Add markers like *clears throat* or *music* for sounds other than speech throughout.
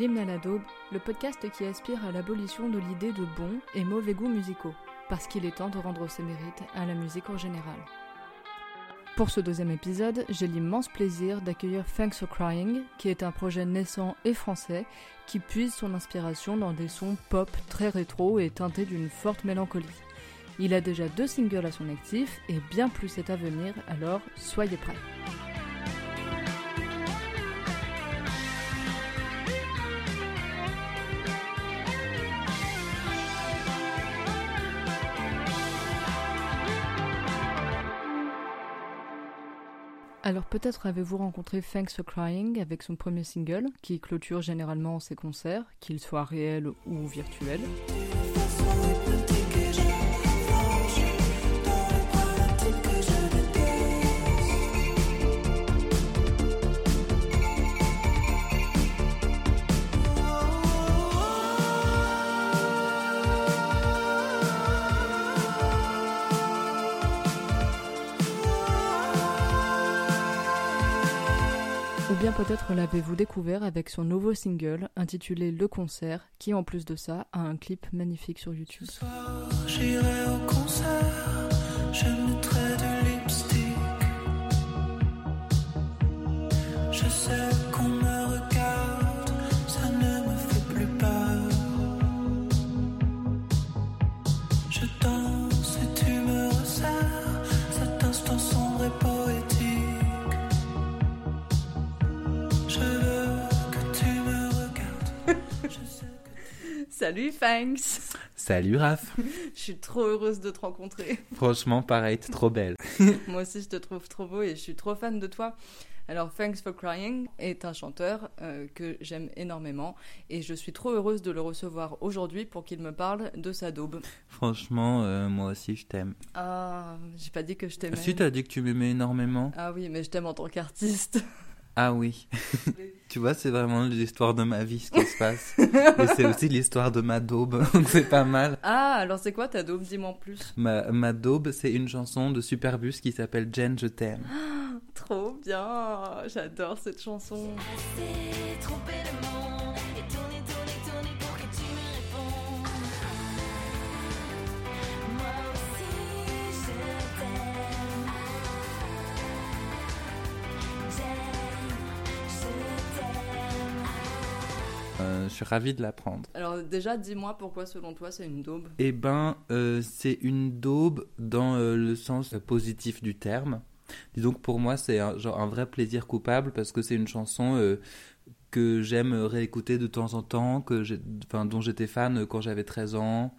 L'hymne à la daube, le podcast qui aspire à l'abolition de l'idée de bons et mauvais goûts musicaux, parce qu'il est temps de rendre ses mérites à la musique en général. Pour ce deuxième épisode, j'ai l'immense plaisir d'accueillir Thanks for Crying, qui est un projet naissant et français qui puise son inspiration dans des sons pop très rétro et teintés d'une forte mélancolie. Il a déjà deux singles à son actif et bien plus est à venir, alors soyez prêts. Alors peut-être avez-vous rencontré Thanks for Crying avec son premier single, qui clôture généralement ses concerts, qu'ils soient réels ou virtuels. Peut-être l'avez-vous découvert avec son nouveau single intitulé Le Concert, qui en plus de ça a un clip magnifique sur YouTube. Salut Thanks Salut Raph. *laughs* Je suis trop heureuse de te rencontrer. Franchement, pareil, t'es trop belle. *laughs* Moi aussi je te trouve trop beau et je suis trop fan de toi. Alors Thanks for Crying est un chanteur euh, que j'aime énormément et je suis trop heureuse de le recevoir aujourd'hui pour qu'il me parle de sa daube. Franchement, euh, moi aussi, je t'aime. Ah, j'ai pas dit que je t'aimais. Si t'as dit que tu m'aimais énormément. Ah oui, mais je t'aime en tant qu'artiste. Ah oui. *laughs* tu vois, c'est vraiment l'histoire de ma vie, ce qui se passe. Et c'est aussi l'histoire de ma daube. *laughs* Donc c'est pas mal. Ah, alors c'est quoi ta daube? Dis-moi en plus. Ma, ma daube, c'est une chanson de Superbus qui s'appelle Jen, je t'aime. *gasps* Trop bien, j'adore cette chanson. C'est je suis ravi de l'apprendre. Alors déjà, dis-moi pourquoi selon toi c'est une daube? Eh ben, euh, c'est une daube dans euh, le sens positif du terme. Disons que pour moi, c'est un, genre un vrai plaisir coupable parce que c'est une chanson euh, que j'aime réécouter de temps en temps, que enfin, dont j'étais fan quand j'avais 13 ans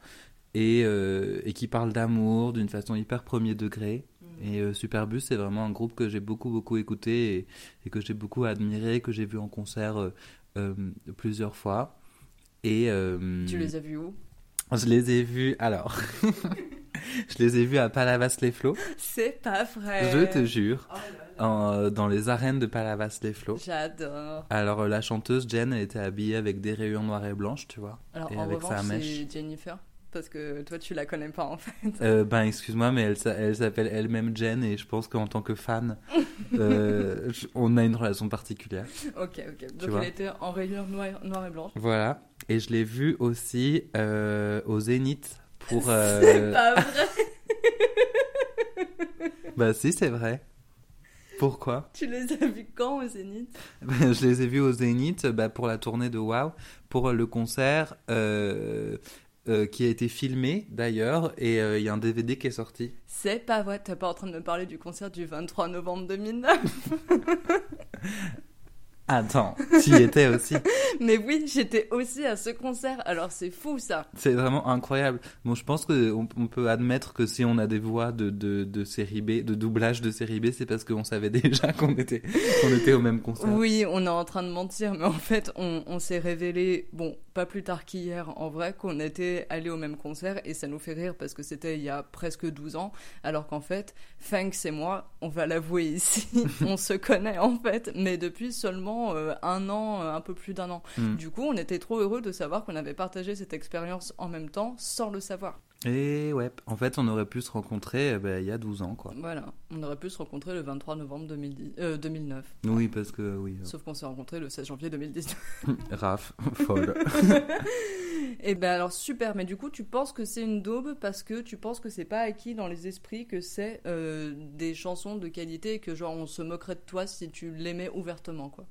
et, euh, et qui parle d'amour d'une façon hyper premier degré. Et euh, Superbus, c'est vraiment un groupe que j'ai beaucoup, beaucoup écouté et, et que j'ai beaucoup admiré, que j'ai vu en concert euh, euh, plusieurs fois. Et, euh, Tu les as vus où? Je les ai vus, alors, *laughs* je les ai vus à Palavas-les-Flots, C'est pas vrai. je te jure, Oh là là. en- euh, dans les arènes de Palavas-les-Flots. J'adore. Alors, euh, la chanteuse Jen, elle était habillée avec des rayures noires et blanches, tu vois. Alors Et en avec sa mèche. Jennifer? Parce que toi, tu la connais pas en fait. Euh, ben, excuse-moi, mais elle, elle s'appelle elle-même Jen, et je pense qu'en tant que fan, *laughs* euh, on a une relation particulière. ok, ok. Donc elle était en rayures noires noir et blanches. Voilà. Et je l'ai vue aussi euh, au Zénith pour. *laughs* C'est pas vrai. *laughs* Bah, si, c'est vrai. Pourquoi? Tu les as vus quand au Zénith? Ben, Je les ai vus au Zénith bah, pour la tournée de Wow, pour le concert euh, euh, qui a été filmé d'ailleurs, et euh, il y a un DVD qui est sorti. C'est pas vrai. T'es pas en train de me parler du concert du 23 novembre 2009 *laughs* Attends, tu y étais aussi. *laughs* Mais oui, j'étais aussi à ce concert. Alors c'est fou ça. C'est vraiment incroyable. Bon, je pense que on, on peut admettre que si on a des voix de, de, de série B, de doublage de série B, c'est parce qu'on savait *laughs* déjà qu'on était, qu'on était au même concert. Oui, on est en train de mentir, mais en fait, on, on s'est révélé, bon, pas plus tard qu'hier, en vrai, qu'on était allé au même concert et ça nous fait rire parce que c'était il y a presque 12 ans, alors qu'en fait, Fanks et moi, on va l'avouer ici, *laughs* on se connaît en fait, mais depuis seulement euh, un an, euh, un peu plus d'un an. Mm. Du coup, on était trop heureux de savoir qu'on avait partagé cette expérience en même temps sans le savoir. Et ouais, en fait, on aurait pu se rencontrer euh, ben, il y a 12 ans, quoi. Voilà, on aurait pu se rencontrer le 23 novembre 2010, euh, 2009. Oui, parce que, oui, Sauf qu'on s'est rencontrés le 16 janvier 2019. *laughs* Raph, *laughs* folle. Et ben alors super, mais du coup tu penses que c'est une daube parce que tu penses que c'est pas acquis dans les esprits que c'est euh, des chansons de qualité et que genre on se moquerait de toi si tu l'aimais ouvertement quoi?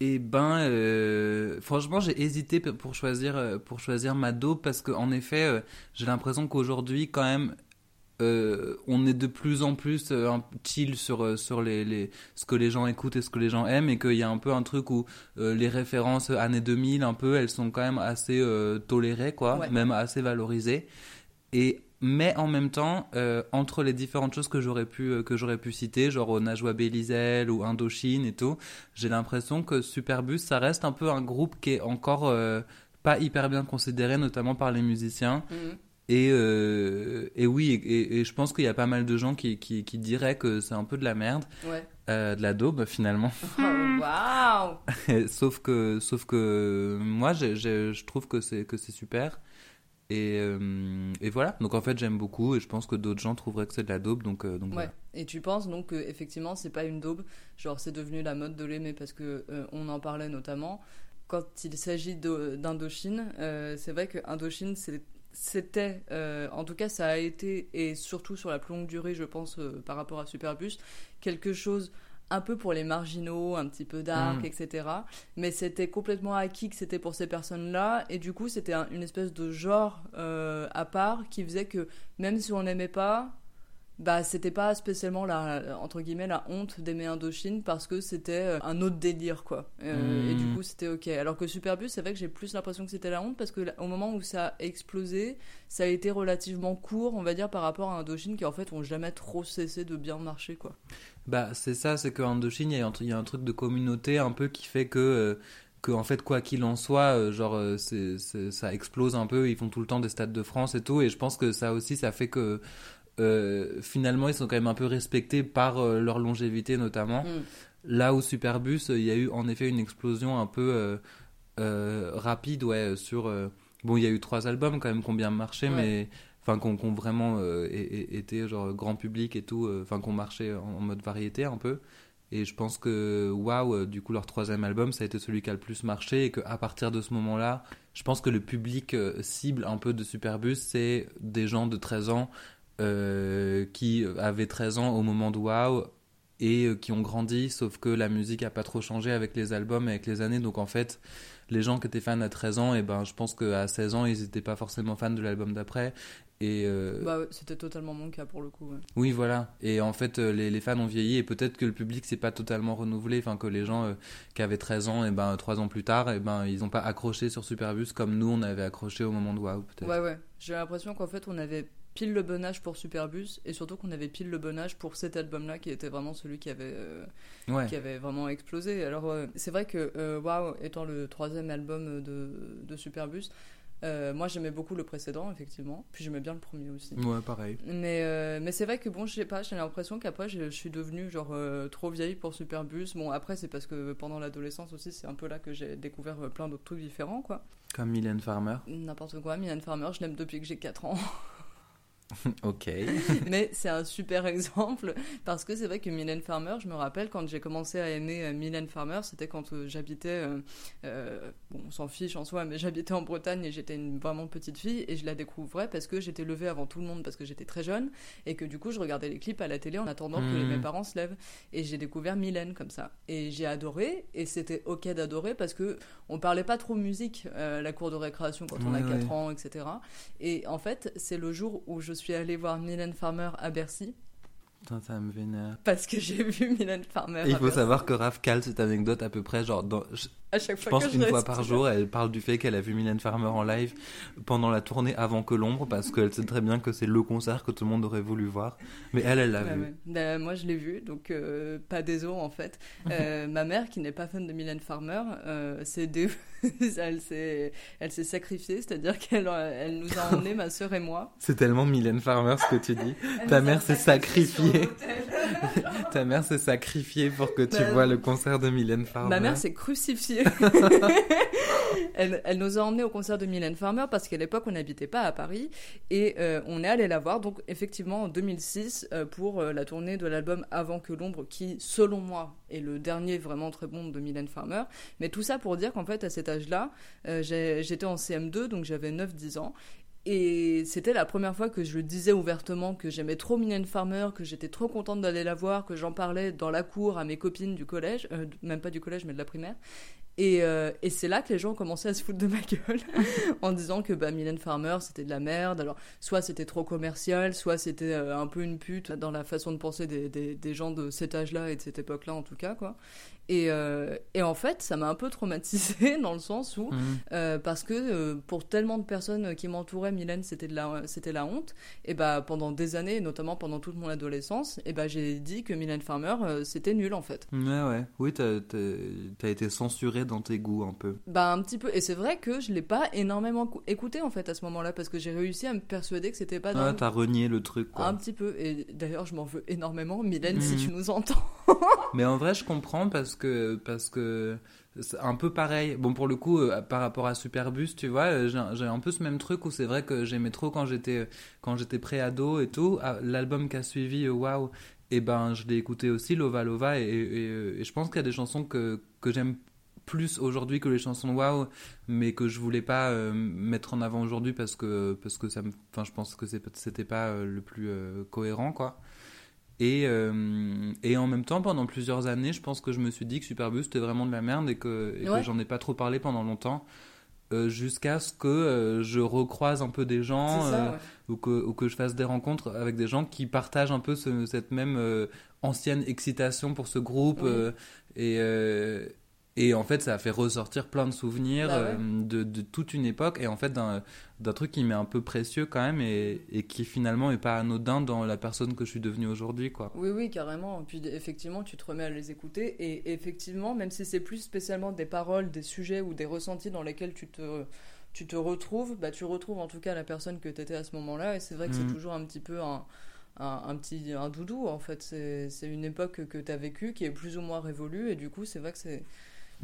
Et ben, euh, franchement, j'ai hésité pour choisir euh, pour choisir ma dope parce que en effet, euh, j'ai l'impression qu'aujourd'hui, quand même, euh, on est de plus en plus chill sur sur les, les ce que les gens écoutent et ce que les gens aiment et qu'il y a un peu un truc où les références années 2000 un peu, elles sont quand même assez tolérées quoi, Ouais. même assez valorisées. Et mais en même temps, euh, entre les différentes choses que j'aurais pu euh, que j'aurais pu citer, genre Najwa Belizel ou Indochine et tout, j'ai l'impression que Superbus, ça reste un peu un groupe qui est encore euh, pas hyper bien considéré, notamment par les musiciens. Et, euh, et oui, et, et je pense qu'il y a pas mal de gens qui, qui, qui diraient que c'est un peu de la merde, Ouais. euh, de la daube finalement. *laughs* Oh, Waouh. *laughs* sauf que, sauf que moi, je trouve que c'est que c'est super. Et, euh, et voilà. Donc en fait, j'aime beaucoup et je pense que d'autres gens trouveraient que c'est de la daube. Donc, euh, donc Ouais. voilà. Et tu penses donc que effectivement c'est pas une daube, genre c'est devenu la mode de l'aimer parce que euh, on en parlait notamment quand il s'agit d'Indochine. euh, c'est vrai que Indochine c'était, en tout cas, ça a été, et surtout sur la plus longue durée, je pense, par rapport à Superbus, quelque chose un peu pour les marginaux, un petit peu dark, Mm. etc. Mais c'était complètement acquis que c'était pour ces personnes-là, et du coup, c'était un- une espèce de genre euh, à part qui faisait que même si on n'aimait pas, bah c'était pas spécialement la entre guillemets la honte d'aimer Indochine parce que c'était euh, un autre délire quoi Euh, Mm. et du coup c'était ok alors que Superbus c'est vrai que j'ai plus l'impression que c'était la honte parce que au moment où ça a explosé ça a été relativement court on va dire par rapport à Indochine qui en fait ont jamais trop cessé de bien marcher quoi Bah, c'est ça, c'est qu'en Indochine, il y, a un truc- il y a un truc de communauté un peu qui fait que, euh, que en fait, quoi qu'il en soit, euh, genre, euh, c'est, c'est- ça explose un peu. Ils font tout le temps des stades de France et tout. Et je pense que ça aussi, ça fait que finalement, ils sont quand même un peu respectés par leur longévité, notamment. Mm. Là où Superbus, il y a eu en effet une explosion un peu rapide, ouais, sur. bon, il y a eu trois albums quand même qui ont bien marché, Ouais. mais. Enfin, qu'on qu'on vraiment euh, été genre grand public et tout, euh, enfin, qu'on marchait en, mode variété un peu. Et je pense que, waouh, euh, du coup, leur troisième album, ça a été celui qui a le plus marché. Et qu'à partir de ce moment-là, je pense que le public euh, cible un peu de Superbus, c'est des gens de 13 ans qui avaient 13 ans au moment de waouh et qui ont grandi, sauf que la musique a pas trop changé avec les albums et avec les années. Donc en fait, les gens qui étaient fans à 13 ans, et ben, je pense qu'à 16 ans, ils n'étaient pas forcément fans de l'album d'après. Et euh, bah c'était totalement mon cas pour le coup ouais. oui, voilà. Et en fait, euh, les, les fans ont vieilli et peut-être que le public s'est pas totalement renouvelé. Enfin, que les gens euh, qui avaient 13 ans, et ben, 3 ans plus tard, et ben, ils n'ont pas accroché sur Superbus comme nous, on avait accroché au moment de Waouh, peut-être. ouais ouais j'ai l'impression qu'en fait on avait pile le bon âge pour Superbus et surtout qu'on avait pile le bon âge pour cet album là qui était vraiment celui qui avait euh, Ouais. qui avait vraiment explosé. Alors, euh, c'est vrai que Wow étant le troisième album de, de Superbus, euh, moi j'aimais beaucoup le précédent, effectivement. Puis j'aimais bien le premier aussi. Ouais, pareil. Mais, euh, mais c'est vrai que bon, je sais pas, j'ai l'impression qu'après je, je suis devenue genre euh, trop vieille pour Superbus. Bon, après, c'est parce que pendant l'adolescence aussi, c'est un peu là que j'ai découvert plein d'autres trucs différents, quoi. Comme Mylène Farmer. N'importe quoi, Mylène Farmer, je l'aime depuis que j'ai 4 ans. *laughs* *laughs* ok. *laughs* mais c'est un super exemple parce que c'est vrai que Mylène Farmer, je me rappelle quand j'ai commencé à aimer euh, Mylène Farmer, c'était quand euh, j'habitais, euh, euh, bon, on s'en fiche en soi, mais j'habitais en Bretagne et j'étais une vraiment petite fille et je la découvrais parce que j'étais levée avant tout le monde parce que j'étais très jeune et que du coup je regardais les clips à la télé en attendant que Mhm. mes parents se lèvent et j'ai découvert Mylène comme ça et j'ai adoré et c'était ok d'adorer parce que on parlait pas trop musique euh, la cour de récréation quand on a Ouais, 4 ouais. ans, etc. Et en fait, c'est le jour où je suis allée voir Mylène Farmer à Bercy. Putain, ça me vénère. parce que j'ai vu Mylène Farmer. Il faut Bercy. savoir que Raph cale cette anecdote à peu près, genre, dans, je, à chaque je fois pense je une fois reste- par jour, elle parle du fait qu'elle a vu Mylène Farmer en live pendant la tournée avant que l'ombre, parce qu'elle sait très bien que c'est le concert que tout le monde aurait voulu voir. Mais elle, elle l'a Ouais, vu. ouais. Ben, moi, je l'ai vu, donc euh, pas des os en fait. Euh, *laughs* ma mère, qui n'est pas fan de Mylène Farmer, euh, s'est dé- *laughs* elle s'est sacrifiée, c'est-à-dire qu'elle euh, elle nous a emmenés, ma sœur et moi. *laughs* C'est tellement Mylène Farmer ce que tu dis. Ta mère s'est sacrifiée. *laughs* Ta mère s'est sacrifiée pour que tu Bah, vois le concert de Mylène Farmer. Ma mère s'est crucifiée. elle, elle nous a emmenés au concert de Mylène Farmer parce qu'à l'époque, on n'habitait pas à Paris et euh, on est allé la voir. Donc, effectivement, en 2006, euh, pour euh, la tournée de l'album Avant que l'ombre, qui, selon moi, est le dernier vraiment très bon de Mylène Farmer. Mais tout ça pour dire qu'en fait, à cet âge-là, euh, j'étais en CM2, donc j'avais 9-10 ans. Et c'était la première fois que je le disais ouvertement que j'aimais trop Mylène Farmer, que j'étais trop contente d'aller la voir, que j'en parlais dans la cour à mes copines du collège, euh, même pas du collège mais de la primaire. Et, euh, et c'est là que les gens ont commencé à se foutre de ma gueule *laughs* en disant que bah, Mylène Farmer c'était de la merde. Alors soit c'était trop commercial, soit c'était euh, un peu une pute dans la façon de penser des, des, des gens de cet âge-là et de cette époque-là en tout cas quoi. Et, euh, et en fait ça m'a un peu traumatisée *laughs* dans le sens où Mhm. parce que pour tellement de personnes qui m'entouraient, Mylène, c'était de la, c'était la honte. Et bah pendant des années, notamment pendant toute mon adolescence, et bah j'ai dit que Mylène Farmer, c'était nul en fait. Ouais, ouais. Oui, t'as t'as- t'as été dans tes goûts un peu. Bah un petit peu. Et c'est vrai que je l'ai pas énormément cou- écouté en fait à ce moment-là parce que j'ai réussi à me persuader que c'était pas Ah, t'as renié le truc, quoi. un petit peu. Et d'ailleurs, je m'en veux énormément, Mylène, si Mhm. tu nous entends. *laughs* Mais en vrai, je comprends parce que parce que c'est un peu pareil. Bon, pour le coup, euh, par rapport à Superbus, tu vois, euh, j'ai j'ai un peu ce même truc où c'est vrai que j'aimais trop quand j'étais quand j'étais pré-ado et tout. Ah, L'album qui a suivi, euh, waouh, et ben je l'ai écouté aussi, Lova Lova, et, et, et je pense qu'il y a des chansons que que j'aime plus aujourd'hui que les chansons waouh, mais que je voulais pas euh, mettre en avant aujourd'hui parce que parce que ça me, je pense que c'était pas euh, le plus euh, cohérent, quoi. Et, et en même temps, pendant plusieurs années, je pense que je me suis dit que Superbus c'était vraiment de la merde et que, et que Ouais. j'en ai pas trop parlé pendant longtemps. euh, jusqu'à ce que euh, je recroise un peu des gens C'est ça, euh, ouais. ou, que, ou que je fasse des rencontres avec des gens qui partagent un peu ce- cette même ancienne excitation pour ce groupe Oui. et, et en fait ça a fait ressortir plein de souvenirs Bah ouais. euh, de, de toute une époque et en fait d'un truc qui m'est un peu précieux quand même et, et qui finalement est pas anodin dans la personne que je suis devenue aujourd'hui quoi. Oui, oui, carrément. Et puis effectivement, tu te remets à les écouter. Et effectivement, même si c'est plus spécialement des paroles, des sujets ou des ressentis dans lesquels tu te, tu te retrouves, bah, tu retrouves en tout cas la personne que tu étais à ce moment-là. Et c'est vrai que Mhm. c'est toujours un petit peu un, un, un petit un doudou, en fait. C'est c'est une époque que tu as vécue qui est plus ou moins révolue. Et du coup, c'est vrai que c'est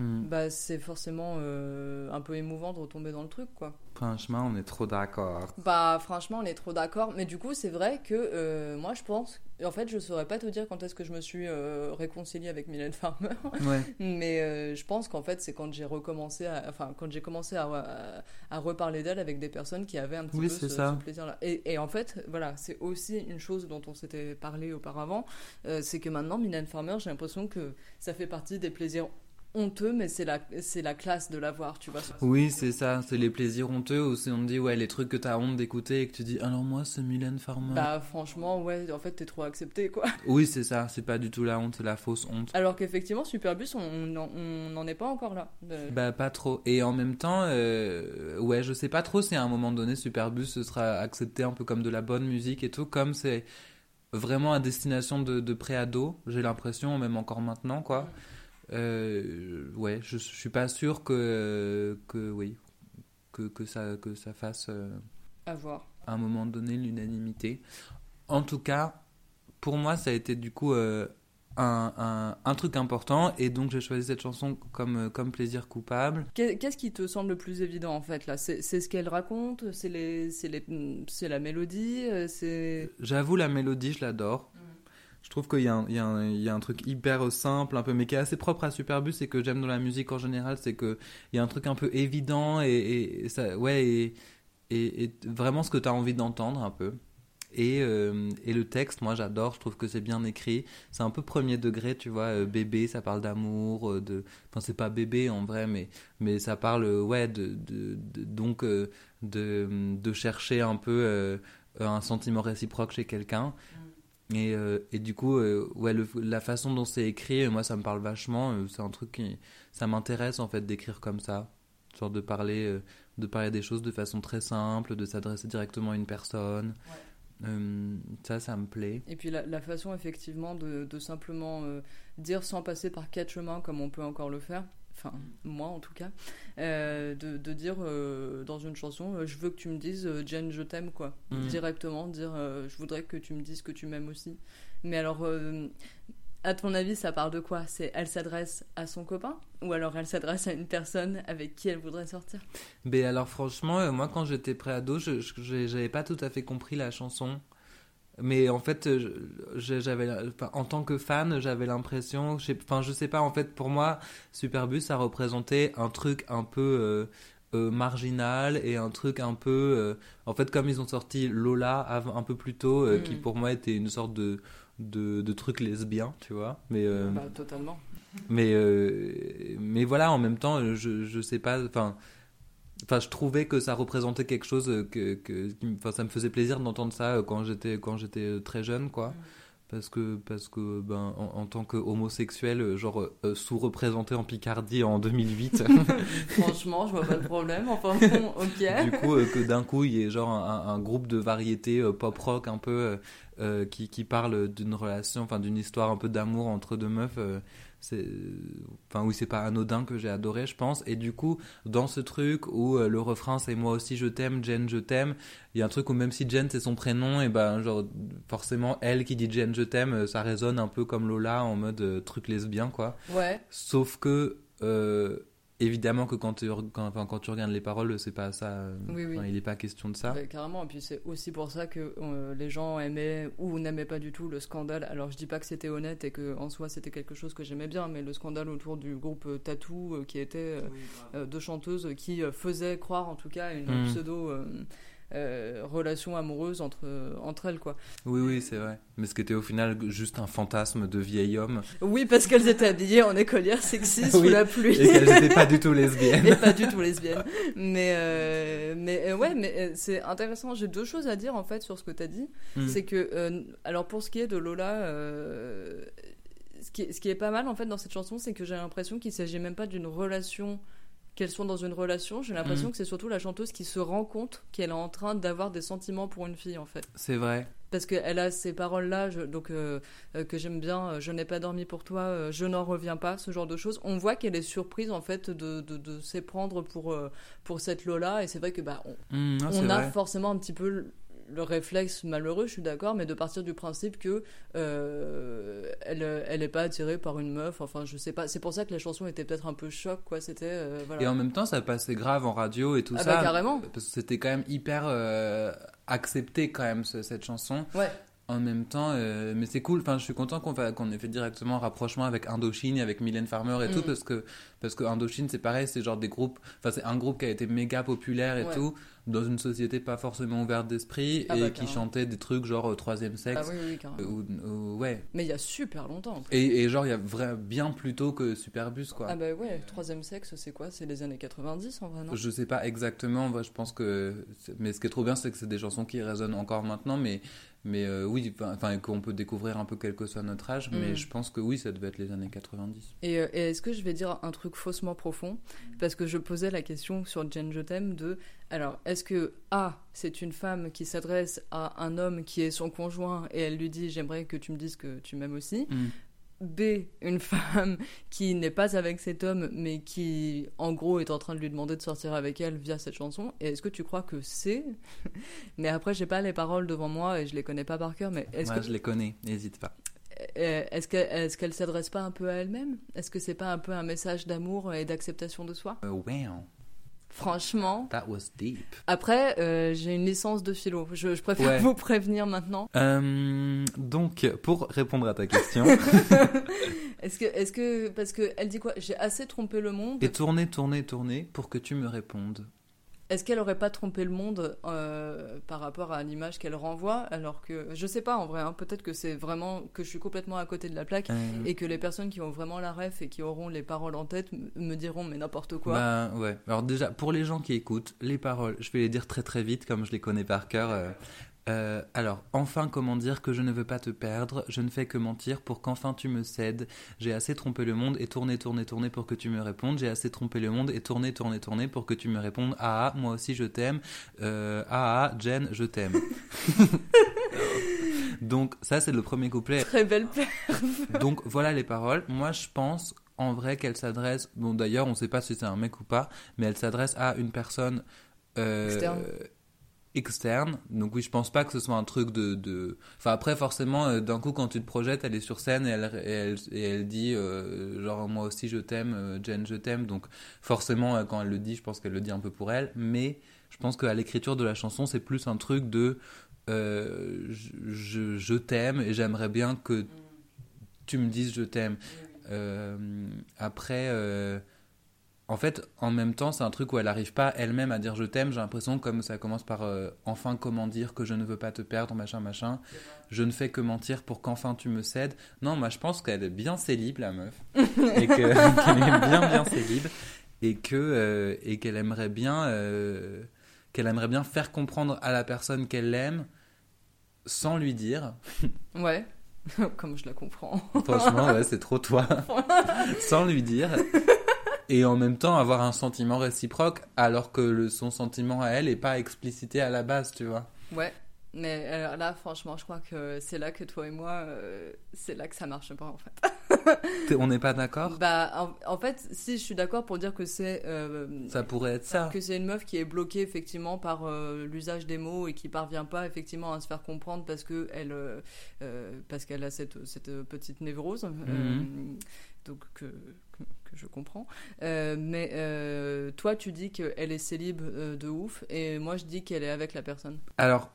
Hmm. bah, c'est forcément euh, un peu émouvant de retomber dans le truc, quoi. Franchement, on est trop d'accord. Bah franchement on est trop d'accord mais du coup c'est vrai que euh, moi je pense en fait je saurais pas te dire quand est-ce que je me suis euh, réconciliée avec Mylène Farmer Ouais. *laughs* mais je pense qu'en fait c'est quand j'ai recommencé à, enfin quand j'ai commencé à, à, à reparler d'elle avec des personnes qui avaient un petit Oui, peu ce, ça. plaisir là et, et en fait voilà c'est aussi une chose dont on s'était parlé auparavant c'est que maintenant Mylène Farmer j'ai l'impression que ça fait partie des plaisirs honteux mais c'est la c'est la classe de l'avoir tu vois Oui, c'est ça, c'est les plaisirs honteux où c'est- on te dit ouais les trucs que t'as honte d'écouter et que tu dis alors moi c'est Mylène Farmer. bah franchement ouais en fait t'es trop accepté quoi Oui, c'est ça, c'est pas du tout la honte, c'est la fausse honte. Alors qu'effectivement, Superbus, on n'en est pas encore là. De- Bah pas trop. Et en même temps, euh, ouais, je sais pas trop si à un moment donné Superbus ce sera accepté un peu comme de la bonne musique et tout, comme c'est vraiment à destination de, de pré-ado, j'ai l'impression, même encore maintenant, quoi. Euh, ouais, je, je suis pas sûr que, que oui, que, que, ça, que ça fasse euh, À voir. à un moment donné l'unanimité. En tout cas, pour moi, ça a été du coup euh, un, un, un truc important et donc j'ai choisi cette chanson comme, euh, comme plaisir coupable. Qu'est- Qu'est-ce qui te semble le plus évident en fait là? C'est ce qu'elle raconte? C'est la mélodie? Euh, C'est J'avoue, la mélodie, je l'adore. Je trouve qu'il y, a un- truc hyper simple, un peu, mais qui est assez propre à Superbus et que j'aime dans la musique en général, c'est qu'il y a un truc un peu évident et, ouais, et, vraiment ce que tu as envie d'entendre un peu. Et, euh, et le texte, moi j'adore, je trouve que c'est bien écrit. C'est un peu premier degré, tu vois, euh, bébé, ça parle d'amour, euh, enfin c'est pas bébé en vrai, mais, ça parle, euh, ouais, de, donc de, chercher un peu un sentiment réciproque chez quelqu'un. Et, euh, et du coup, euh, ouais, le- la façon dont c'est écrit, euh, moi, ça me parle vachement. euh, c'est un truc qui, ça m'intéresse en fait d'écrire comme ça, genre de parler, de parler des choses de façon très simple, de s'adresser directement à une personne. Ça, ça me plaît. Et puis la, la façon effectivement de, de simplement dire sans passer par quatre chemins comme on peut encore le faire, enfin moi en tout cas, euh, de, de dire euh, dans une chanson euh, je veux que tu me dises Jen je t'aime quoi, Mm. directement dire je voudrais que tu me dises que tu m'aimes aussi. Mais alors à ton avis ça parle de quoi? C'est elle s'adresse à son copain? Ou alors elle s'adresse à une personne avec qui elle voudrait sortir? Mais alors franchement, moi quand j'étais pré-ado, je j'avais pas tout à fait compris la chanson. Mais en fait, euh, j'avais, en tant que fan, j'avais l'impression, enfin je sais pas, en fait pour moi, Superbus ça représentait un truc un peu euh, euh, marginal et un truc un peu, euh, en fait comme ils ont sorti Lola un peu plus tôt, euh, Mm. qui pour moi était une sorte de de, de truc lesbien, tu vois. Mais Bah, Totalement. mais, mais voilà, en même temps, je, je sais pas. Enfin, enfin, je trouvais que ça représentait quelque chose que, que qui me- enfin, ça me faisait plaisir d'entendre ça euh, quand j'étais quand j'étais très jeune, quoi. Parce que parce que ben en, en tant que homosexuel, euh, genre euh, sous-représenté en Picardie en 2008. *laughs* *laughs* Franchement je vois pas de problème. Enfin bon ok. du coup, euh, que d'un coup, il y ait genre un, un groupe de variété euh, pop rock un peu euh, euh, qui, qui parle d'une relation, enfin d'une histoire un peu d'amour entre deux meufs. C'est, enfin oui, c'est pas anodin que j'ai adoré, je pense. Et du coup, dans ce truc où euh, le refrain c'est moi aussi je t'aime, Jen je t'aime, il y a un truc où même si Jen c'est son prénom, et ben genre forcément elle qui dit Jen je t'aime, euh, ça résonne un peu comme Lola en mode euh, truc lesbien quoi. Ouais. Sauf que, euh, évidemment, que quand tu, quand, enfin, quand tu regardes les paroles, c'est pas ça. euh, Oui, oui. il n'est pas question de ça. Carrément, et puis c'est aussi pour ça que euh, les gens aimaient ou n'aimaient pas du tout le scandale. Alors je dis pas que c'était honnête et que en soi c'était quelque chose que j'aimais bien, mais le scandale autour du groupe euh, Tattoo, euh, qui était euh, euh, deux chanteuses qui euh, faisaient croire en tout cas à une Mm. pseudo euh, relation amoureuse entre, entre elles quoi. Oui, oui, c'est vrai. Mais ce qui était au final juste un fantasme de vieil homme Oui, parce qu'elles étaient habillées en écolière sexy *laughs* sous Oui, la pluie. et qu'elles n'étaient pas du tout lesbiennes. et pas du tout lesbienne. Mais, euh, mais euh, ouais, mais euh, c'est intéressant. J'ai deux choses à dire en fait sur ce que tu as dit. Mm. C'est que, euh, alors pour ce qui est de Lola, ce, qui est, ce qui est pas mal en fait dans cette chanson, c'est que j'ai l'impression qu'il s'agit même pas d'une relation. Qu'elles sont dans une relation, j'ai l'impression Mm. que c'est surtout la chanteuse qui se rend compte qu'elle est en train d'avoir des sentiments pour une fille en fait. C'est vrai. Parce qu'elle a ces paroles-là, donc euh, euh, que j'aime bien, euh, je n'ai pas dormi pour toi, je n'en reviens pas, ce genre de choses. On voit qu'elle est surprise en fait de, de, de s'éprendre pour, pour cette Lola, et c'est vrai que bah, on, Mm, non, on a vrai. forcément un petit peu le, le réflexe malheureux, je suis d'accord, mais de partir du principe que euh, elle, elle est pas attirée par une meuf. Enfin, je sais pas. C'est pour ça que la chanson était peut-être un peu choc, quoi. C'était euh, voilà. Et en même temps, ça passait grave en radio et tout Ah ça. bah, carrément. Parce que c'était quand même hyper euh, accepté quand même ce- cette chanson. Ouais. En même temps, euh, mais c'est cool. Enfin, je suis content qu'on ait fait directement un rapprochement avec Indochine, avec Mylène Farmer et Mm. tout, parce que parce que Indochine, c'est pareil, c'est genre des groupes. Enfin, c'est un groupe qui a été méga populaire et Ouais. tout dans une société pas forcément ouverte d'esprit Ah et bah, qui chantait des trucs genre euh, troisième Ah sexe. oui, oui, carrément. ou- ou- ouais. Mais il y a super longtemps. en fait. Et, et genre, il y a vrai, bien plus tôt que Superbus, quoi. Ah bah ouais, troisième sexe, c'est quoi? C'est les années 90 en vrai, non? Je sais pas exactement, moi, je pense que. Mais ce qui est trop bien, c'est que c'est des chansons qui résonnent encore maintenant, mais, mais euh, oui, enfin, qu'on peut découvrir un peu quel que soit notre âge, mais Mm. je pense que oui, ça devait être les années 90. Et, euh, et est-ce que je vais dire un truc faussement profond? Parce que je posais la question sur Jen Je t'aime de alors est-ce que A c'est une femme qui s'adresse à un homme qui est son conjoint et elle lui dit j'aimerais que tu me dises que tu m'aimes aussi Mm. B une *laughs* femme qui n'est pas avec cet homme mais qui en gros est en train de lui demander de sortir avec elle via cette chanson. Et est-ce que tu crois que c'est? *laughs* Mais après j'ai pas les paroles devant moi et je les connais pas par cœur mais est-ce Moi, que je les connais, n'hésite pas. euh, Est-ce qu'elle est qu'elle s'adresse pas un peu à elle-même? Est-ce que c'est pas un peu un message d'amour et d'acceptation de soi? Euh, wow, Franchement. that was deep. Après, euh, j'ai une licence de philo. Je, je préfère Ouais. vous prévenir maintenant. Euh, donc, pour répondre à ta question, *laughs* Est-ce que, est-ce que, parce que elle dit quoi? J'ai assez trompé le monde. et tourner, tourner, tourner pour que tu me répondes. Est-ce qu'elle aurait pas trompé le monde euh, par rapport à l'image qu'elle renvoie Alors que je sais pas en vrai. hein, Peut-être que c'est vraiment que je suis complètement à côté de la plaque Euh, et que les personnes qui ont vraiment la ref et qui auront les paroles en tête me diront mais n'importe quoi. Bah ouais. Alors déjà, pour les gens qui écoutent, les paroles, je vais les dire très très vite comme je les connais par cœur. euh, Euh, alors, enfin, comment dire que je ne veux pas te perdre Je ne fais que mentir pour qu'enfin tu me cèdes. J'ai assez trompé le monde et tourné, tourné, tourné pour que tu me répondes. J'ai assez trompé le monde et tourné, tourné, tourné pour que tu me répondes. Ah, ah, moi aussi je t'aime. Euh, ah, ah, Jen, je t'aime. *laughs* Donc, ça, c'est le premier couplet. Très belle paire. Donc voilà les paroles. Moi je pense en vrai qu'elle s'adresse. Bon d'ailleurs on sait pas si c'est un mec ou pas, mais elle s'adresse à une personne euh, Externe. Externe. Donc oui je pense pas que ce soit un truc de. de... Enfin après forcément euh, d'un coup quand tu te projettes elle est sur scène et elle, et elle, et elle dit euh, genre moi aussi je t'aime, euh, Jen je t'aime. Donc forcément quand elle le dit je pense qu'elle le dit un peu pour elle, mais je pense qu'à l'écriture de la chanson c'est plus un truc de je, je- je t'aime et j'aimerais bien que tu me dises je t'aime. Après, en fait, en même temps, c'est un truc où elle n'arrive pas elle-même à dire je t'aime. J'ai l'impression comme ça commence par euh, enfin comment dire que je ne veux pas te perdre, machin, machin. Je ne fais que mentir pour qu'enfin tu me cèdes. Non, moi je pense qu'elle est bien célib, la meuf. et que- *laughs* qu'elle est bien, bien célib. Et euh, et qu'elle aimerait bien euh, qu'elle aimerait bien faire comprendre à la personne qu'elle l'aime sans lui dire. *laughs* Ouais. *laughs* Comme je la comprends. Franchement, ouais, c'est trop toi. Sans lui dire. Et en même temps, avoir un sentiment réciproque, alors que le, son sentiment à elle est pas explicité à la base, tu vois. Ouais. Mais alors là, franchement, je crois que c'est là que toi et moi, euh, c'est là que ça marche pas en fait. *laughs* On n'est pas d'accord? Bah, en, en fait, si je suis d'accord pour dire que c'est euh, Ça pourrait être ça. que c'est une meuf qui est bloquée effectivement par euh, l'usage des mots et qui parvient pas effectivement à se faire comprendre parce que elle parce qu'elle a cette cette petite névrose Mhm. donc que, que, je comprends Euh, mais euh, toi tu dis qu'elle est célib euh, de ouf et moi je dis qu'elle est avec la personne Alors,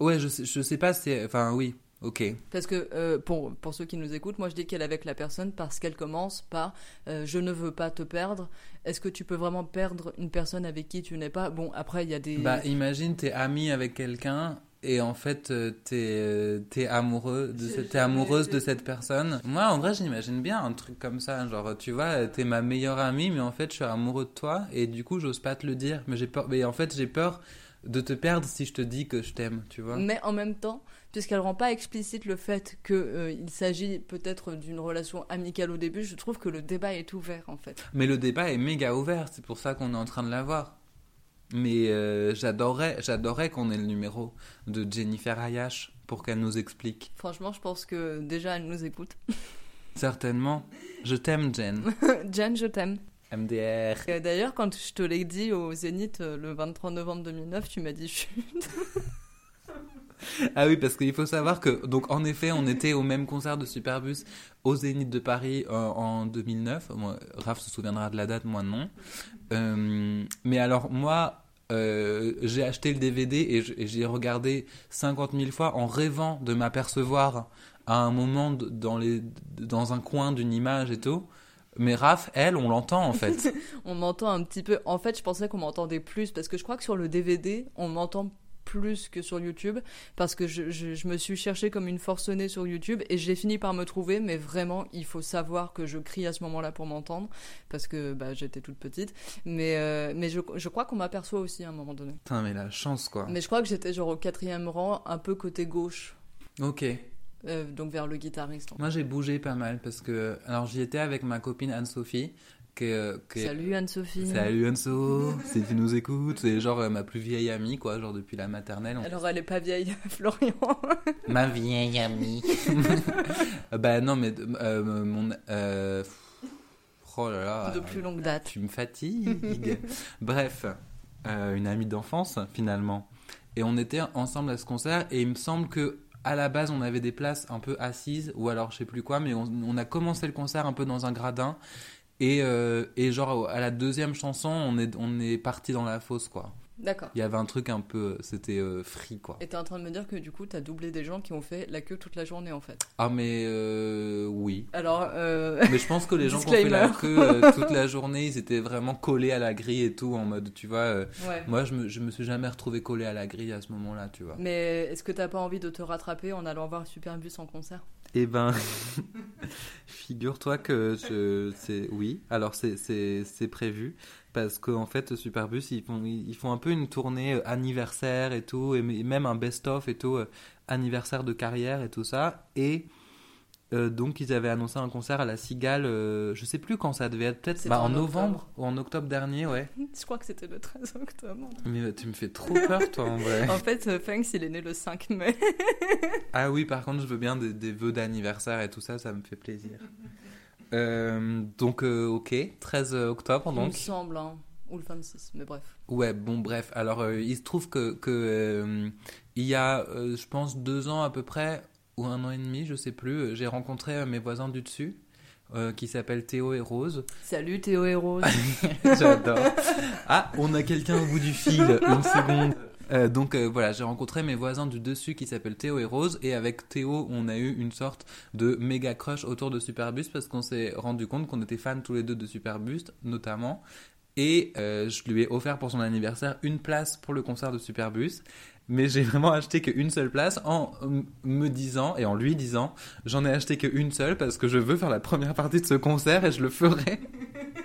ouais, je sais, je sais pas, c'est. Enfin, oui, ok. parce que pour pour ceux qui nous écoutent moi je dis qu'elle est avec la personne parce qu'elle commence par je ne veux pas te perdre est-ce que tu peux vraiment perdre une personne avec qui tu n'es pas? Bon après il y a des Bah, imagine, t'es ami avec quelqu'un. Et en fait, euh, t'es euh, t'es amoureux, de cette- amoureuse de cette personne. Moi, en vrai, j'imagine bien un truc comme ça. Genre, tu vois, t'es ma meilleure amie, mais en fait, je suis amoureux de toi. Et du coup, j'ose pas te le dire. Mais j'ai peur. Mais en fait, j'ai peur de te perdre si je te dis que je t'aime, tu vois. Mais en même temps, puisqu'elle rend pas explicite le fait qu'il s'agit peut-être d'une relation amicale au début, je trouve que le débat est ouvert en fait. Mais le débat est méga ouvert. C'est pour ça qu'on est en train de l'avoir. Mais euh, j'adorerais, j'adorerais qu'on ait le numéro de Jennifer Ayash pour qu'elle nous explique. Franchement, je pense que déjà elle nous écoute. *laughs* Certainement. Je t'aime, Jen. *laughs* Jen, je t'aime. MDR. D'ailleurs, quand je te l'ai dit au Zénith euh, le 23 novembre 2009, tu m'as dit chut. *laughs* Ah oui, parce qu'il faut savoir que, donc en effet, on était au même concert de Superbus au Zénith de Paris euh, en 2009. Moi, Raph se souviendra de la date, moi non. Euh, mais alors, moi, euh, j'ai acheté le DVD et j'ai regardé 50 000 fois en rêvant de m'apercevoir à un moment dans, les, dans un coin d'une image et tout. Mais Raph, elle, on l'entend en fait. *laughs* On m'entend un petit peu. En fait, je pensais qu'on m'entendait plus parce que je crois que sur le DVD, on m'entend plus que sur YouTube parce que je, je- je me suis cherchée comme une forcenée sur YouTube et j'ai fini par me trouver. Mais vraiment, il faut savoir que je crie à ce moment-là pour m'entendre parce que bah, j'étais toute petite. Mais, euh, mais je, je crois qu'on m'aperçoit aussi à un moment donné. Putain, mais la chance quoi. Mais je crois que j'étais genre au quatrième rang, un peu côté gauche. Ok. euh, donc vers le guitariste. Moi, j'ai bougé pas mal parce que, alors j'y étais avec ma copine Anne-Sophie. Salut Anne-Sophie. Salut Anso, si tu nous écoutes, c'est genre euh, ma plus vieille amie, quoi, genre depuis la maternelle. on- Alors elle est pas vieille, *laughs* Florian. Ma vieille amie. *laughs* bah non, mais euh, mon. euh, oh là là. de plus longue date. Tu me fatigues. *laughs* Bref, euh, une amie d'enfance finalement. Et on était ensemble à ce concert et il me semble que à la base on avait des places un peu assises ou alors je sais plus quoi, mais on, on a commencé le concert un peu dans un gradin et, euh, et genre à la deuxième chanson on est, on est parti dans la fosse quoi. D'accord. Il y avait un truc un peu, c'était euh, free quoi. Et t'es en train de me dire que du coup, t'as doublé des gens qui ont fait la queue toute la journée en fait. Ah mais euh, oui. Alors, euh... *laughs* Mais je pense que les gens qui ont fait la queue toute la journée, ils étaient vraiment collés à la grille et tout, en mode, tu vois. ouais. moi, je me, je me suis jamais retrouvé collé à la grille à ce moment-là, tu vois. Mais est-ce que t'as pas envie de te rattraper en allant voir Superbus en concert? Eh ben, *laughs* figure-toi que c'est, oui, alors c'est, prévu. parce qu'en fait Superbus ils font ils font un peu une tournée euh, anniversaire et tout et même un best of et tout euh, anniversaire de carrière et tout ça et euh, donc ils avaient annoncé un concert à la Cigale euh, je sais plus quand ça devait être peut-être bah, en en novembre ou en octobre dernier ouais *laughs* Je crois que c'était le 13 octobre. mais euh, tu me fais trop peur toi en vrai *laughs* En fait, euh, Fanks, il est né le 5 mai. *laughs* Ah oui, par contre, je veux bien des, des vœux d'anniversaire et tout ça, ça me fait plaisir. Euh, donc, euh, ok, 13 octobre, Il me donc. semble, hein. Ou le 26, mais bref. Ouais, bon, bref. Alors, il se trouve que, que il y a, je pense, deux ans à peu près, ou un an et demi, je sais plus, euh, j'ai rencontré euh, mes voisins du dessus, euh, qui s'appellent Théo et Rose. Salut Théo et Rose. *laughs* J'adore. Ah, on a quelqu'un au bout du fil, une seconde. Euh, donc euh, voilà, j'ai rencontré mes voisins du dessus qui s'appellent Théo et Rose et avec Théo, on a eu une sorte de méga crush autour de Superbus parce qu'on s'est rendu compte qu'on était fans tous les deux de Superbus notamment et euh, je lui ai offert pour son anniversaire une place pour le concert de Superbus. Mais j'ai vraiment acheté qu'une seule place en me disant et en lui disant j'en ai acheté qu'une seule parce que je veux faire la première partie de ce concert et je le ferai.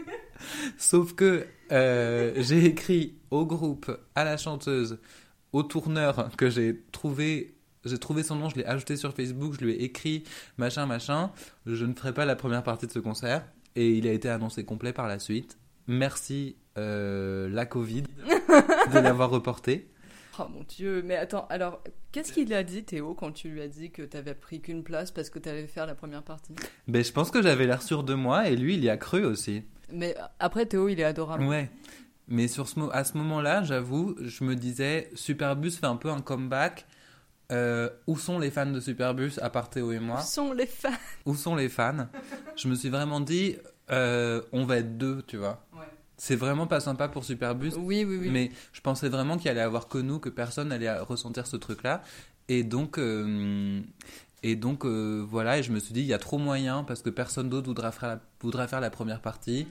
*laughs* Sauf que euh, j'ai écrit au groupe, à la chanteuse, au tourneur que j'ai trouvé. J'ai trouvé son nom, je l'ai ajouté sur Facebook, je lui ai écrit machin machin. Je ne ferai pas la première partie de ce concert et il a été annoncé complet par la suite. Merci euh, la Covid *laughs* de l'avoir reporté. Oh mon dieu, mais attends, alors, qu'est-ce qu'il a dit Théo quand tu lui as dit que t'avais pris qu'une place parce que t'allais faire la première partie? Ben, je pense que j'avais l'air sûr de moi et lui il y a cru aussi. Mais après, Théo, il est adorable. Ouais. Mais sur ce, à ce moment-là, j'avoue, je me disais, Superbus fait un peu un comeback. Euh, où sont les fans de Superbus à part Théo et Où moi sont les fans? Où sont les fans? Je me suis vraiment dit, euh, on va être deux, tu vois. Ouais. C'est vraiment pas sympa pour Superbus. Oui, oui, oui. Mais je pensais vraiment qu'il allait avoir que nous, que personne allait ressentir ce truc-là. Et donc, euh, et donc euh, voilà, et je me suis dit, il y a trop moyen parce que personne d'autre voudra voudra faire la première partie.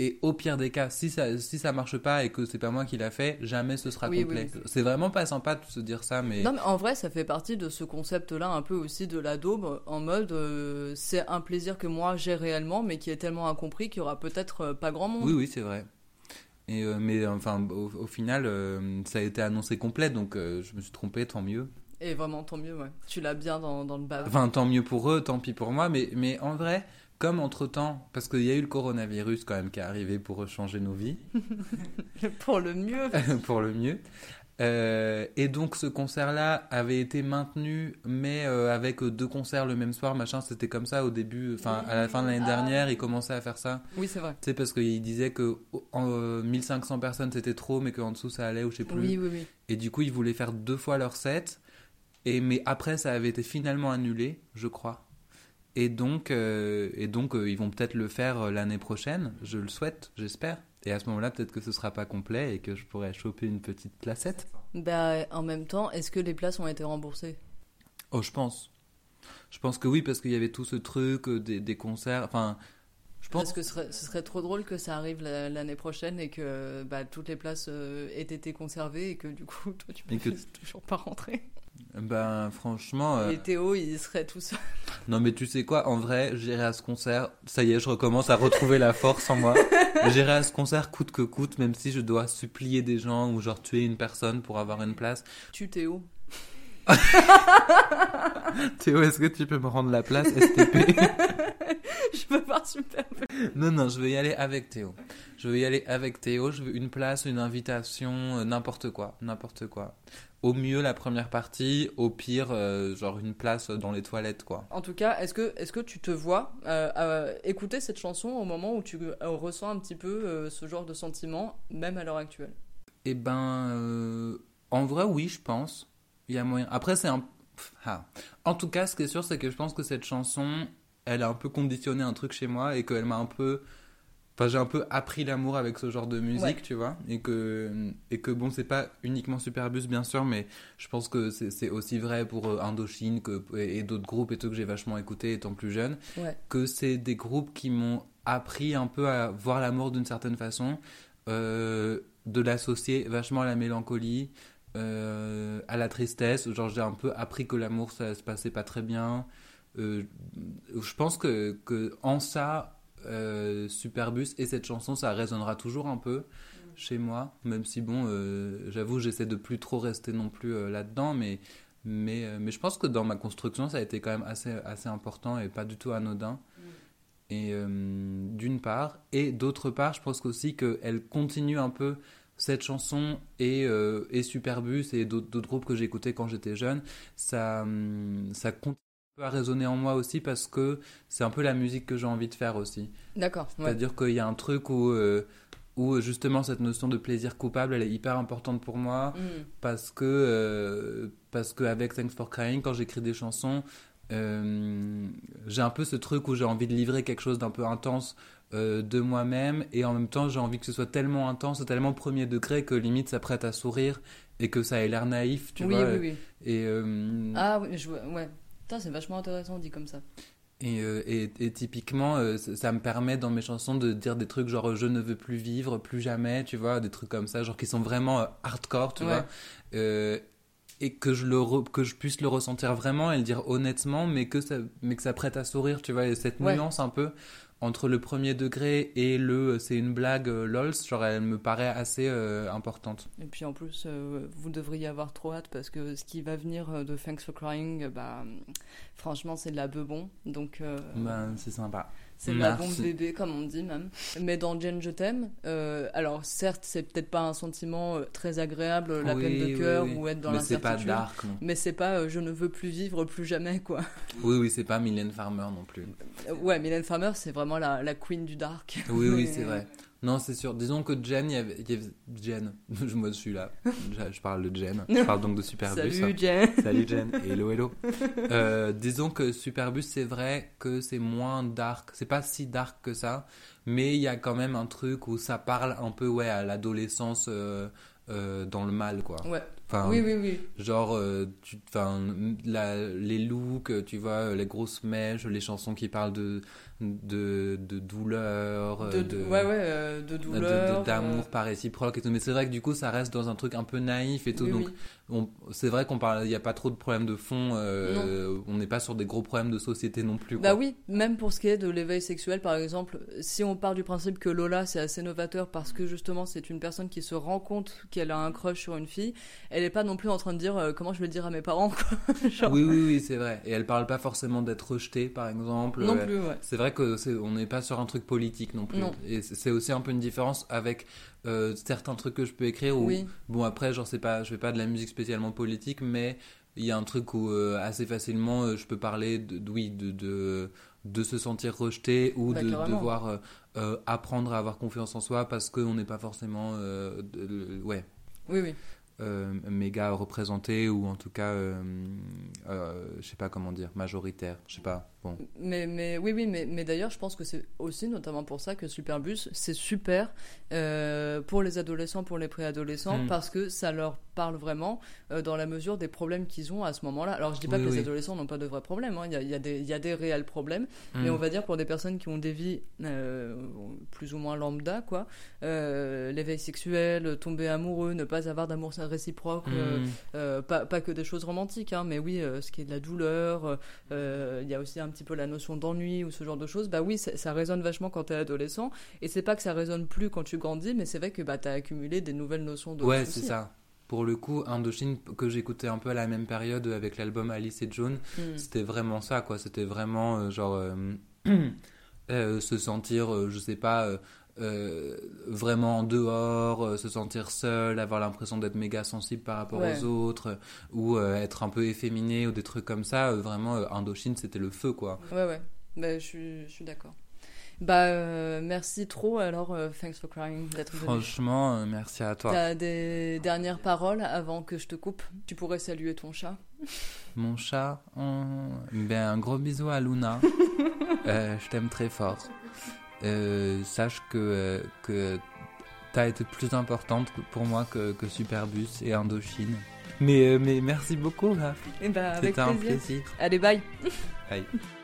Et au pire des cas, si ça, si ça marche pas et que c'est pas moi qui l'a fait, jamais ce sera Oui, complet. oui, C'est vraiment pas sympa de se dire ça, mais Non, mais en vrai, ça fait partie de ce concept-là, un peu aussi de la daube, en mode euh, c'est un plaisir que moi j'ai réellement, mais qui est tellement incompris qu'il y aura peut-être euh, pas grand monde. oui, oui, c'est vrai. Et euh, mais enfin, au, au final, euh, ça a été annoncé complet, donc je me suis trompé, tant mieux. Et vraiment, tant mieux, ouais. Tu l'as bien dans, dans le bas. Enfin, tant mieux pour eux, tant pis pour moi, mais, mais en vrai, comme entre-temps, parce qu'il y a eu le coronavirus quand même qui est arrivé pour changer nos vies, *laughs* Pour le mieux. *laughs* pour le mieux. Euh, et donc ce concert-là avait été maintenu, mais euh, avec deux concerts le même soir, machin, c'était comme ça au début, enfin à la fin de l'année dernière, ils commençaient à faire ça. Oui, c'est vrai. Tu sais, parce qu'ils disaient que en, euh, 1500 personnes c'était trop, mais qu'en dessous ça allait ou je sais plus. Oui, oui, oui. Et du coup, ils voulaient faire deux fois leur set. Et mais après, ça avait été finalement annulé, je crois. Et donc, euh, et donc, euh, ils vont peut-être le faire euh, l'année prochaine. Je le souhaite, j'espère. Et à ce moment-là, peut-être que ce sera pas complet et que je pourrais choper une petite placette. Bah, en même temps, est-ce que les places ont été remboursées? Oh, je pense. Je pense que oui, parce qu'il y avait tout ce truc des, des concerts. Enfin, je pense. Parce que ce serait, ce serait trop drôle que ça arrive la- l'année prochaine et que bah, toutes les places aient été conservées et que du coup, *laughs* toi, tu peux que- *laughs* toujours pas rentrer. Ben, franchement. euh, Et Théo, il serait tout seul. *laughs* Non, mais tu sais quoi, en vrai, j'irai à ce concert. Ça y est, je recommence à retrouver la force en moi. *laughs* J'irai à ce concert coûte que coûte, même si je dois supplier des gens ou genre tuer une personne pour avoir une place. Tu Théo. *laughs* Théo, est-ce que tu peux me rendre la place, STP Je peux pas super. Non, non, je veux y aller avec Théo. Je veux y aller avec Théo. Je veux une place, une invitation, euh, n'importe quoi, n'importe quoi. Au mieux la première partie, au pire, euh, genre une place dans les toilettes, quoi. En tout cas, est-ce que, est que tu te vois euh, euh, écouter cette chanson au moment où tu ressens un petit peu ce genre de sentiment, même à l'heure actuelle? Eh ben, en vrai, oui, je pense. Il y a moyen. Après, c'est un. Pff, ah. En tout cas, ce qui est sûr, c'est que je pense que cette chanson, elle a un peu conditionné un truc chez moi et qu'elle m'a un peu. Enfin, j'ai un peu appris l'amour avec ce genre de musique, Ouais. tu vois. Et que, et que bon, c'est pas uniquement Superbus, bien sûr, mais je pense que c'est aussi vrai pour euh, Indochine que, et, et d'autres groupes et tout que j'ai vachement écouté étant plus jeune Ouais. que c'est des groupes qui m'ont appris un peu à voir l'amour d'une certaine façon, euh, de l'associer vachement à la mélancolie, euh, à la tristesse. Genre, j'ai un peu appris que l'amour, ça se passait pas très bien. Euh, je pense que, que en ça, euh, Superbus et cette chanson, ça résonnera toujours un peu chez moi, même si bon, euh, j'avoue, j'essaie de plus trop rester non plus euh, là-dedans, mais, mais, mais je pense que dans ma construction, ça a été quand même assez, assez important et pas du tout anodin. Et euh, d'une part, et d'autre part, je pense aussi qu'elle continue un peu cette chanson et, et Superbus et d'autres groupes que j'écoutais quand j'étais jeune, ça, hum, ça continue peu à résonner en moi aussi parce que c'est un peu la musique que j'ai envie de faire aussi. D'accord. ouais. C'est-à-dire qu'il y a un truc où, euh, où justement cette notion de plaisir coupable, elle est hyper importante pour moi Mm. parce que euh, parce qu'avec Thanks for Crying, quand j'écris des chansons, euh, j'ai un peu ce truc où j'ai envie de livrer quelque chose d'un peu intense euh, de moi-même et en même temps j'ai envie que ce soit tellement intense, tellement premier degré que limite ça prête à sourire et que ça ait l'air naïf, tu oui, vois. oui, oui. Et, Ah oui, je ouais. Putain, c'est vachement intéressant dit comme ça. Et, euh, et, et typiquement, euh, ça, me permet dans mes chansons de dire des trucs genre je ne veux plus vivre, plus jamais, tu vois, des trucs comme ça, genre qui sont vraiment euh, hardcore, tu Ouais. vois. Euh, et que je, le re- que je puisse le ressentir vraiment et le dire honnêtement, mais que ça, mais que ça prête à sourire, tu vois. Et cette Ouais. nuance un peu entre le premier degré et le c'est une blague euh, lols, genre elle me paraît assez euh, importante. Et puis en plus, euh, vous devriez avoir trop hâte parce que ce qui va venir de Thanks for Crying, bah, franchement, c'est de la bebon. Donc, euh, Ben, c'est sympa. C'est la bombe bébé, comme on dit même. Mais dans Jen, je t'aime, euh, alors certes, c'est peut-être pas un sentiment euh, très agréable, la Oui, peine de cœur oui. ou être dans Mais c'est pas dark, non. Mais c'est pas euh, je ne veux plus vivre plus jamais, quoi. Oui, oui, c'est pas Mylène Farmer non plus. Euh, ouais, Mylène Farmer, c'est vraiment la, la queen du dark. Oui, oui, c'est vrai. Non, c'est sûr. Disons que Jen, il y avait, il y avait- Jen, *laughs* je me suis là. Je, je parle de Jen. Je parle donc de Superbus. Salut Jen. Salut Jen. *laughs* Hello, hello. Euh, disons que Superbus, c'est vrai que c'est moins dark. C'est pas si dark que ça, mais il y a quand même un truc où ça parle un peu, ouais, à l'adolescence euh, euh, dans le mal, quoi. Ouais. Enfin, Oui, oui, oui. Genre, euh, tu, enfin, la- les looks, tu vois, les grosses mèches, les chansons qui parlent de, de, de douleur, De, euh, de, ouais, ouais, euh, de de- de- douleur. d'amour euh, pas réciproque et tout. Mais c'est vrai que du coup, ça reste dans un truc un peu naïf et tout. oui, donc, oui. c'est vrai qu'on parle, il n'y a pas trop de problèmes de fond. euh, on n'est pas sur des gros problèmes de société non plus. Bah oui, même pour ce qui est de l'éveil sexuel, par exemple, si on part du principe que Lola c'est assez novateur parce que justement c'est une personne qui se rend compte qu'elle a un crush sur une fille, elle est pas non plus en train de dire euh, comment je vais le dire à mes parents, quoi. *laughs* Genre, Oui, oui, oui, c'est vrai. Et elle parle pas forcément d'être rejetée, par exemple. non plus, ouais. C'est vrai que on n'est pas sur un truc politique non plus. Non. Et c'est aussi un peu une différence avec euh, certains trucs que je peux écrire où, Oui. bon après, genre c'est pas, je fais pas de la musique spécialement politique, mais il y a un truc où euh, assez facilement euh, je peux parler de, de- oui, de, de, de se sentir rejeté ou Bah, de devoir apprendre à avoir confiance en soi parce qu'on n'est pas forcément, de- ouais, Oui, oui. euh, méga représenté ou en tout cas, euh, euh, je sais pas comment dire, majoritaire, je sais pas. Bon. Mais, mais oui, oui, mais, mais d'ailleurs, je pense que c'est aussi notamment pour ça que Superbus, c'est super euh, pour les adolescents, pour les préadolescents, Mm. parce que ça leur parle vraiment euh, dans la mesure des problèmes qu'ils ont à ce moment-là. Alors, je dis pas Oui, que les adolescents n'ont pas de vrais problèmes, hein. il y, a, y, a y a des réels problèmes, mais Mm. on va dire pour des personnes qui ont des vies euh, plus ou moins lambda, quoi, l'éveil sexuel, tomber amoureux, ne pas avoir d'amour réciproque, euh, Mm. euh, pas, pas que des choses romantiques, hein, mais oui, ce qui est de la douleur, il y a aussi un petit peu la notion d'ennui ou ce genre de choses. Bah oui, ça, ça résonne vachement quand t'es adolescent, et c'est pas que ça résonne plus quand tu grandis, mais c'est vrai que bah, t'as accumulé des nouvelles notions de Ouais, c'est ça. Pour le coup, Indochine, que j'écoutais un peu à la même période avec l'album Alice et John, Mm. c'était vraiment ça, quoi. C'était vraiment euh, genre euh, *clears throat* euh, se sentir, je sais pas, euh, vraiment en dehors, euh, se sentir seul, avoir l'impression d'être méga sensible par rapport Ouais. aux autres, euh, ou euh, être un peu efféminé ou des trucs comme ça. vraiment, Indochine, c'était le feu, quoi. Ouais, ouais, bah, je suis, d'accord. Bah, euh, merci trop, alors, euh, thanks for crying d'être venu. Franchement, euh, merci à toi. T'as des dernières paroles avant que je te coupe? Tu pourrais saluer ton chat Mon chat, ben, un gros bisou à Luna. *laughs* Je t'aime très fort. Euh, sache que, euh, que t'as été plus importante pour moi que, que Superbus et Indochine. Mais, euh, mais merci beaucoup, Raph. Eh bah, avec C'était un plaisir. plaisir. Allez, bye Bye. *laughs*